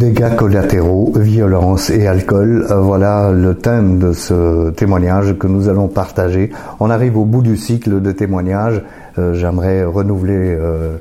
Dégâts collatéraux, violence et alcool, euh, voilà le thème de ce témoignage que nous allons partager. On arrive au bout du cycle de témoignages. Euh, j'aimerais renouveler euh,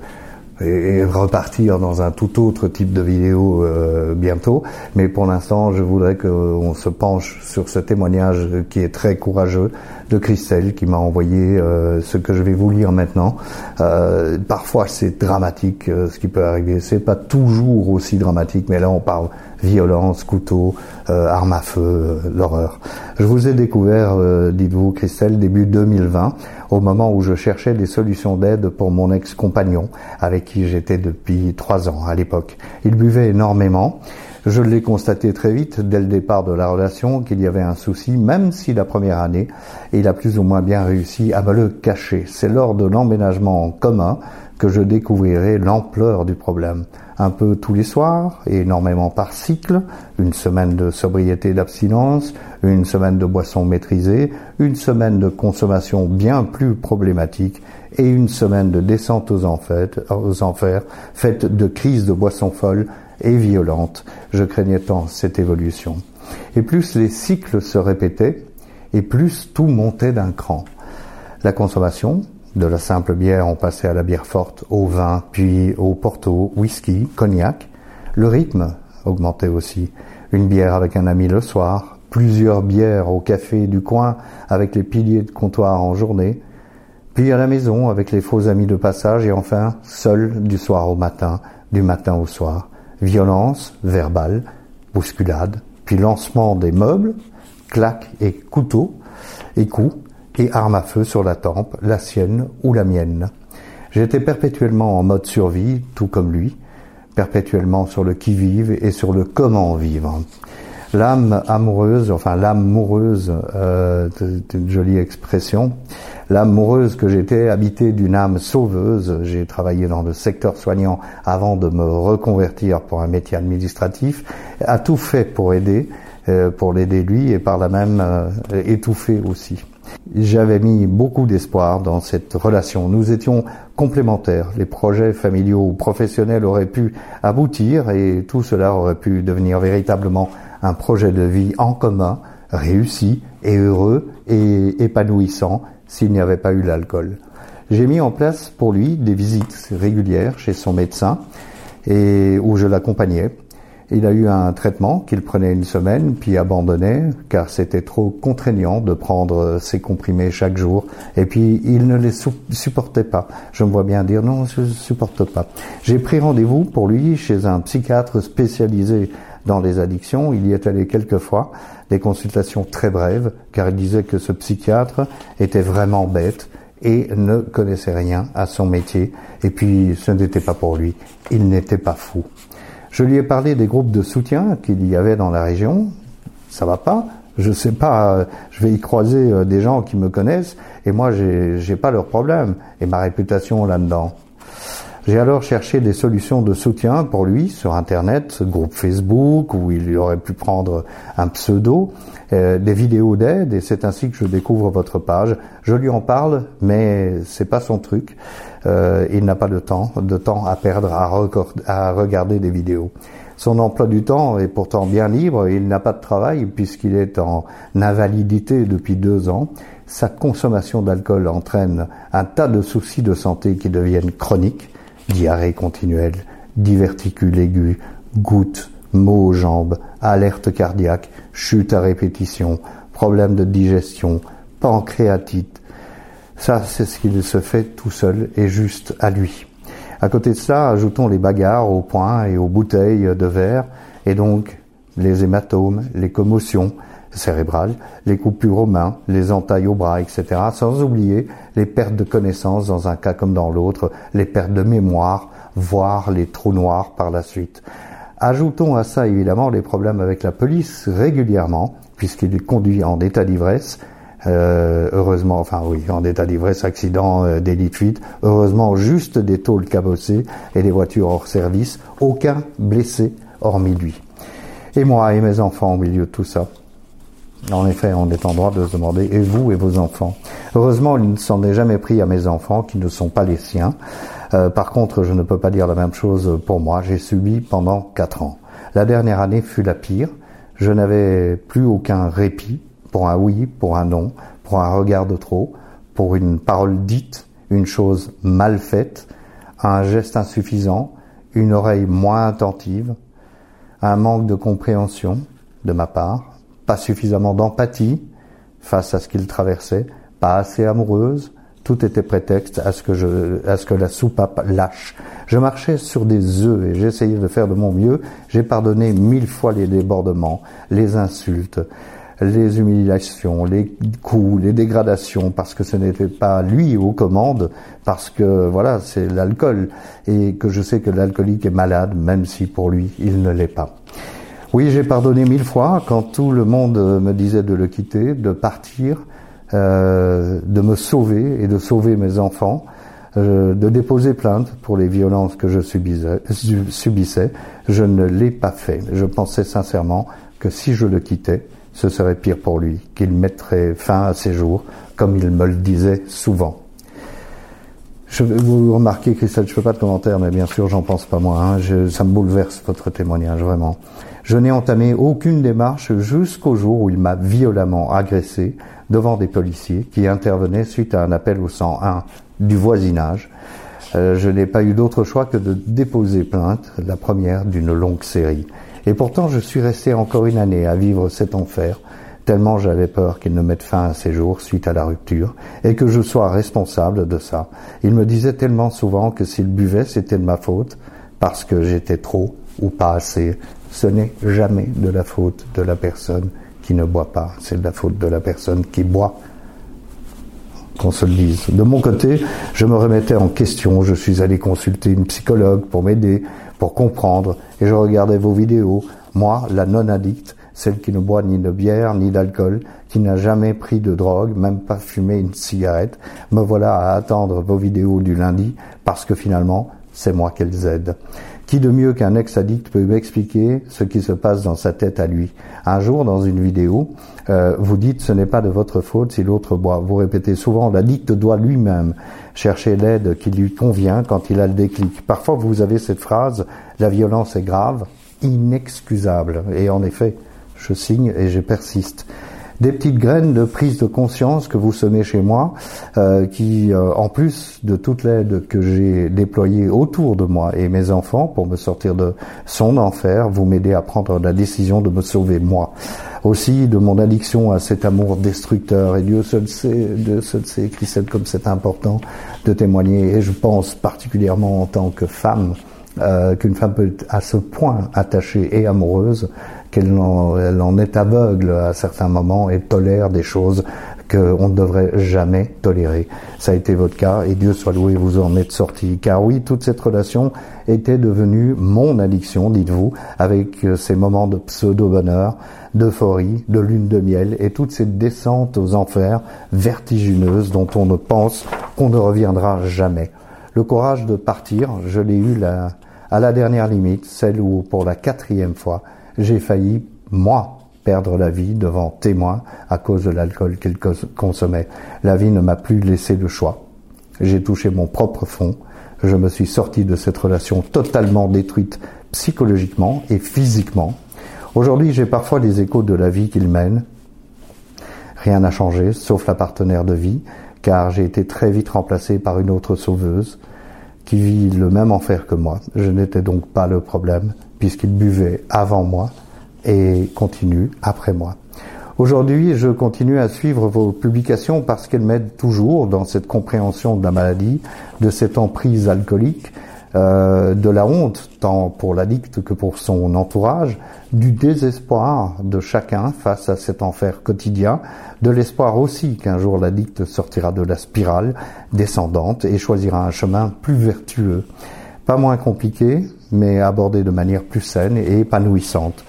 et, repartir dans un tout autre type de vidéo euh, bientôt. Mais pour l'instant, je voudrais qu'on se penche sur ce témoignage qui est très courageux de Christelle qui m'a envoyé euh, ce que je vais vous lire maintenant. Euh, parfois, c'est dramatique ce qui peut arriver. C'est pas toujours aussi dramatique, mais là, on parle violence, couteau, arme à feu, l'horreur. Je vous ai découvert, dites-vous, Christelle, début 2020, au moment où je cherchais des solutions d'aide pour mon ex-compagnon avec qui j'étais depuis trois ans à l'époque. Il buvait énormément. Je l'ai constaté très vite, dès le départ de la relation, qu'il y avait un souci, même si la première année, il a plus ou moins bien réussi à me le cacher. C'est lors de l'emménagement en commun que je découvrirai l'ampleur du problème. Un peu tous les soirs, et énormément par cycle, une semaine de sobriété d'abstinence, une semaine de boisson maîtrisée, une semaine de consommation bien plus problématique, et une semaine de descente aux aux enfers faite de crises de boissons folles et violentes. Je craignais tant cette évolution. Et plus les cycles se répétaient, et plus tout montait d'un cran. La consommation, de la simple bière, on passait à la bière forte, au vin, puis au porto, whisky, cognac. Le rythme augmentait aussi. Une bière avec un ami le soir, plusieurs bières au café du coin avec les piliers de comptoir en journée, puis à la maison avec les faux amis de passage et enfin seul du soir au matin, du matin au soir. Violence verbale, bousculade, puis lancement des meubles, claques et couteaux et coups et armes à feu sur la tempe, la sienne ou la mienne. J'étais perpétuellement en mode survie, tout comme lui, perpétuellement sur le qui-vive et sur le comment vivre. L'âme amoureuse, enfin l'âme moureuse, euh, c'est une jolie expression, l'âme moureuse que j'étais, habitée d'une âme sauveuse, j'ai travaillé dans le secteur soignant avant de me reconvertir pour un métier administratif, a tout fait pour aider, euh, pour l'aider lui et par la même euh, étouffer aussi. J'avais mis beaucoup d'espoir dans cette relation. Nous étions complémentaires. Les projets familiaux ou professionnels auraient pu aboutir et tout cela aurait pu devenir véritablement un projet de vie en commun, réussi et heureux et épanouissant s'il n'y avait pas eu l'alcool. J'ai mis en place pour lui des visites régulières chez son médecin et où je l'accompagnais. Il a eu un traitement qu'il prenait une semaine puis abandonnait car c'était trop contraignant de prendre ses comprimés chaque jour et puis il ne les supportait pas. Je me vois bien dire non, je ne supporte pas. J'ai pris rendez-vous pour lui chez un psychiatre spécialisé dans les addictions. Il y est allé quelques fois, des consultations très brèves, car il disait que ce psychiatre était vraiment bête et ne connaissait rien à son métier. Et puis, ce n'était pas pour lui. Il n'était pas fou. Je lui ai parlé des groupes de soutien qu'il y avait dans la région. Ça va pas. Je sais pas. Euh, je vais y croiser euh, des gens qui me connaissent et moi, j'ai pas leur problème et ma réputation là-dedans. J'ai alors cherché des solutions de soutien pour lui sur Internet, groupe Facebook, où il aurait pu prendre un pseudo, euh, des vidéos d'aide, et c'est ainsi que je découvre votre page. Je lui en parle, mais c'est pas son truc. Euh, il n'a pas de temps, de temps à perdre à, regarder des vidéos. Son emploi du temps est pourtant bien libre, il n'a pas de travail puisqu'il est en invalidité depuis deux ans. Sa consommation d'alcool entraîne un tas de soucis de santé qui deviennent chroniques diarrhée continuelle, diverticule aigu, gouttes, maux aux jambes, alerte cardiaque, chute à répétition, problème de digestion, pancréatite. Ça, c'est ce qu'il se fait tout seul et juste à lui. À côté de ça, ajoutons les bagarres aux poings et aux bouteilles de verre, et donc les hématomes, les commotions, cérébrales, les coupures aux mains, les entailles aux bras, etc. Sans oublier les pertes de connaissances dans un cas comme dans l'autre, les pertes de mémoire, voire les trous noirs par la suite. Ajoutons à ça évidemment les problèmes avec la police régulièrement, puisqu'il conduit en état d'ivresse, euh, heureusement, enfin oui, en état d'ivresse, accident, euh, délit de fuite. Heureusement, juste des tôles cabossées et des voitures hors service. Aucun blessé, hormis lui. Et moi et mes enfants au milieu de tout ça. En effet, on est en droit de se demander, et vous et vos enfants? Heureusement, il ne s'en est jamais pris à mes enfants, qui ne sont pas les siens. Euh, par contre, je ne peux pas dire la même chose pour moi. J'ai subi pendant quatre ans. La dernière année fut la pire. Je n'avais plus aucun répit pour un oui, pour un non, pour un regard de trop, pour une parole dite, une chose mal faite, un geste insuffisant, une oreille moins attentive, un manque de compréhension de ma part, pas suffisamment d'empathie face à ce qu'il traversait, pas assez amoureuse, tout était prétexte à ce que je, à ce que la soupape lâche. Je marchais sur des œufs et j'essayais de faire de mon mieux. J'ai pardonné mille fois les débordements, les insultes, les humiliations, les coups, les dégradations, parce que ce n'était pas lui aux commandes, parce que voilà, c'est l'alcool, et que je sais que l'alcoolique est malade, même si pour lui, il ne l'est pas. Oui, j'ai pardonné mille fois quand tout le monde me disait de le quitter, de partir, euh, de me sauver et de sauver mes enfants, euh, de déposer plainte pour les violences que je subissais. subissais. Je ne l'ai pas fait. Je pensais sincèrement que si je le quittais, ce serait pire pour lui, qu'il mettrait fin à ses jours, comme il me le disait souvent. Je, vous remarquez, Christelle, je ne fais pas de commentaire, mais bien sûr, j'en pense pas moi. Hein. Ça me bouleverse votre témoignage, vraiment. Je n'ai entamé aucune démarche jusqu'au jour où il m'a violemment agressé devant des policiers qui intervenaient suite à un appel au 101 du voisinage. Euh, je n'ai pas eu d'autre choix que de déposer plainte, la première d'une longue série. Et pourtant, je suis resté encore une année à vivre cet enfer, tellement j'avais peur qu'il ne mette fin à ses jours suite à la rupture, et que je sois responsable de ça. Il me disait tellement souvent que s'il buvait, c'était de ma faute, parce que j'étais trop ou pas assez. Ce n'est jamais de la faute de la personne qui ne boit pas, c'est de la faute de la personne qui boit qu'on se le dise. De mon côté, je me remettais en question, je suis allé consulter une psychologue pour m'aider, pour comprendre, et je regardais vos vidéos. Moi, la non-addict, celle qui ne boit ni de bière ni d'alcool, qui n'a jamais pris de drogue, même pas fumé une cigarette, me voilà à attendre vos vidéos du lundi, parce que finalement, c'est moi qu'elles aident. Qui de mieux qu'un ex-addict peut m'expliquer ce qui se passe dans sa tête à lui? Un jour, dans une vidéo, euh, vous dites ce n'est pas de votre faute si l'autre boit. Vous répétez souvent l'addict doit lui-même chercher l'aide qui lui convient quand il a le déclic. Parfois, vous avez cette phrase la violence est grave, inexcusable. Et en effet, je signe et je persiste des petites graines de prise de conscience que vous semez chez moi, euh, qui, euh, en plus de toute l'aide que j'ai déployée autour de moi et mes enfants pour me sortir de son enfer, vous m'aidez à prendre la décision de me sauver moi. Aussi de mon addiction à cet amour destructeur. Et Dieu seul sait, Dieu seul sait, Christelle, comme c'est important de témoigner. Et je pense particulièrement en tant que femme, euh, qu'une femme peut être à ce point attachée et amoureuse qu'elle en, est aveugle à certains moments et tolère des choses qu'on ne devrait jamais tolérer. Ça a été votre cas et Dieu soit loué, vous en êtes sorti. Car oui, toute cette relation était devenue mon addiction, dites-vous, avec euh, ces moments de pseudo-bonheur, d'euphorie, de lune de miel et toutes ces descentes aux enfers vertigineuses dont on ne pense qu'on ne reviendra jamais. Le courage de partir, je l'ai eu à la dernière limite, celle où pour la quatrième fois, j'ai failli, moi, perdre la vie devant témoins à cause de l'alcool qu'il consommait. La vie ne m'a plus laissé le choix. J'ai touché mon propre fond. Je me suis sorti de cette relation totalement détruite psychologiquement et physiquement. Aujourd'hui, j'ai parfois les échos de la vie qu'il mène. Rien n'a changé, sauf la partenaire de vie, car j'ai été très vite remplacé par une autre sauveuse qui vit le même enfer que moi. Je n'étais donc pas le problème, puisqu'il buvait avant moi et continue après moi. Aujourd'hui, je continue à suivre vos publications parce qu'elles m'aident toujours dans cette compréhension de la maladie, de cette emprise alcoolique, euh, de la honte, tant pour l'addict que pour son entourage, du désespoir de chacun face à cet enfer quotidien, de l'espoir aussi qu'un jour l'addict sortira de la spirale descendante et choisira un chemin plus vertueux, pas moins compliqué, mais abordé de manière plus saine et épanouissante.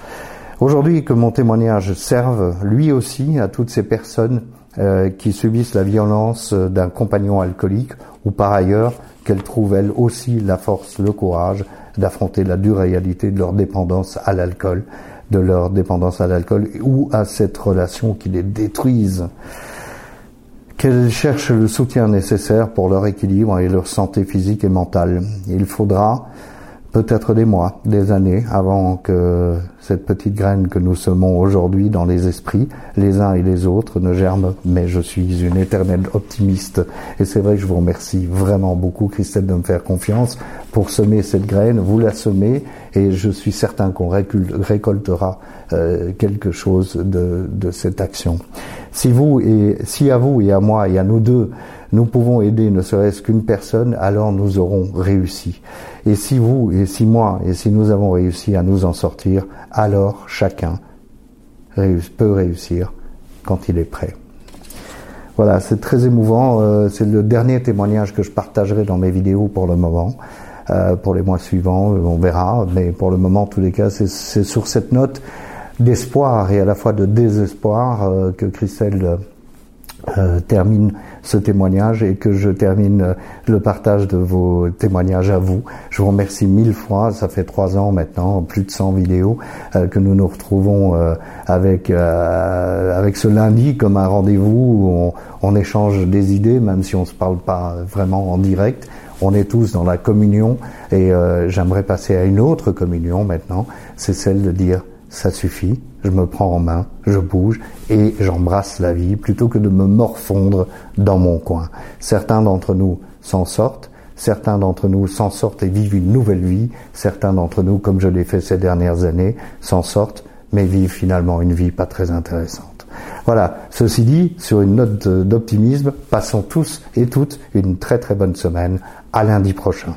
Aujourd'hui, que mon témoignage serve lui aussi à toutes ces personnes euh, qui subissent la violence d'un compagnon alcoolique ou par ailleurs qu'elles trouvent elles aussi la force, le courage d'affronter la dure réalité de leur dépendance à l'alcool, de leur dépendance à l'alcool ou à cette relation qui les détruise. Qu'elles cherchent le soutien nécessaire pour leur équilibre et leur santé physique et mentale. Il faudra peut-être des mois, des années avant que cette petite graine que nous semons aujourd'hui dans les esprits, les uns et les autres, ne germe. Mais je suis une éternelle optimiste. Et c'est vrai que je vous remercie vraiment beaucoup, Christelle, de me faire confiance pour semer cette graine. Vous la semez et je suis certain qu'on récoltera euh, quelque chose de, de cette action. Si vous et si à vous et à moi et à nous deux, nous pouvons aider ne serait-ce qu'une personne, alors nous aurons réussi. Et si vous, et si moi, et si nous avons réussi à nous en sortir, alors chacun peut réussir quand il est prêt. Voilà, c'est très émouvant. Euh, c'est le dernier témoignage que je partagerai dans mes vidéos pour le moment. Euh, pour les mois suivants, on verra. Mais pour le moment, en tous les cas, c'est sur cette note d'espoir et à la fois de désespoir euh, que Christelle euh, termine ce témoignage et que je termine euh, le partage de vos témoignages à vous. Je vous remercie mille fois. Ça fait trois ans maintenant, plus de 100 vidéos euh, que nous nous retrouvons avec avec ce lundi comme un rendez-vous où on, on, échange des idées, même si on se parle pas vraiment en direct. On est tous dans la communion et j'aimerais passer à une autre communion maintenant. C'est celle de dire ça suffit, je me prends en main, je bouge et j'embrasse la vie plutôt que de me morfondre dans mon coin. Certains d'entre nous s'en sortent, certains d'entre nous s'en sortent et vivent une nouvelle vie, certains d'entre nous, comme je l'ai fait ces dernières années, s'en sortent mais vivent finalement une vie pas très intéressante. Voilà, ceci dit, sur une note d'optimisme, passons tous et toutes une très très bonne semaine. À lundi prochain.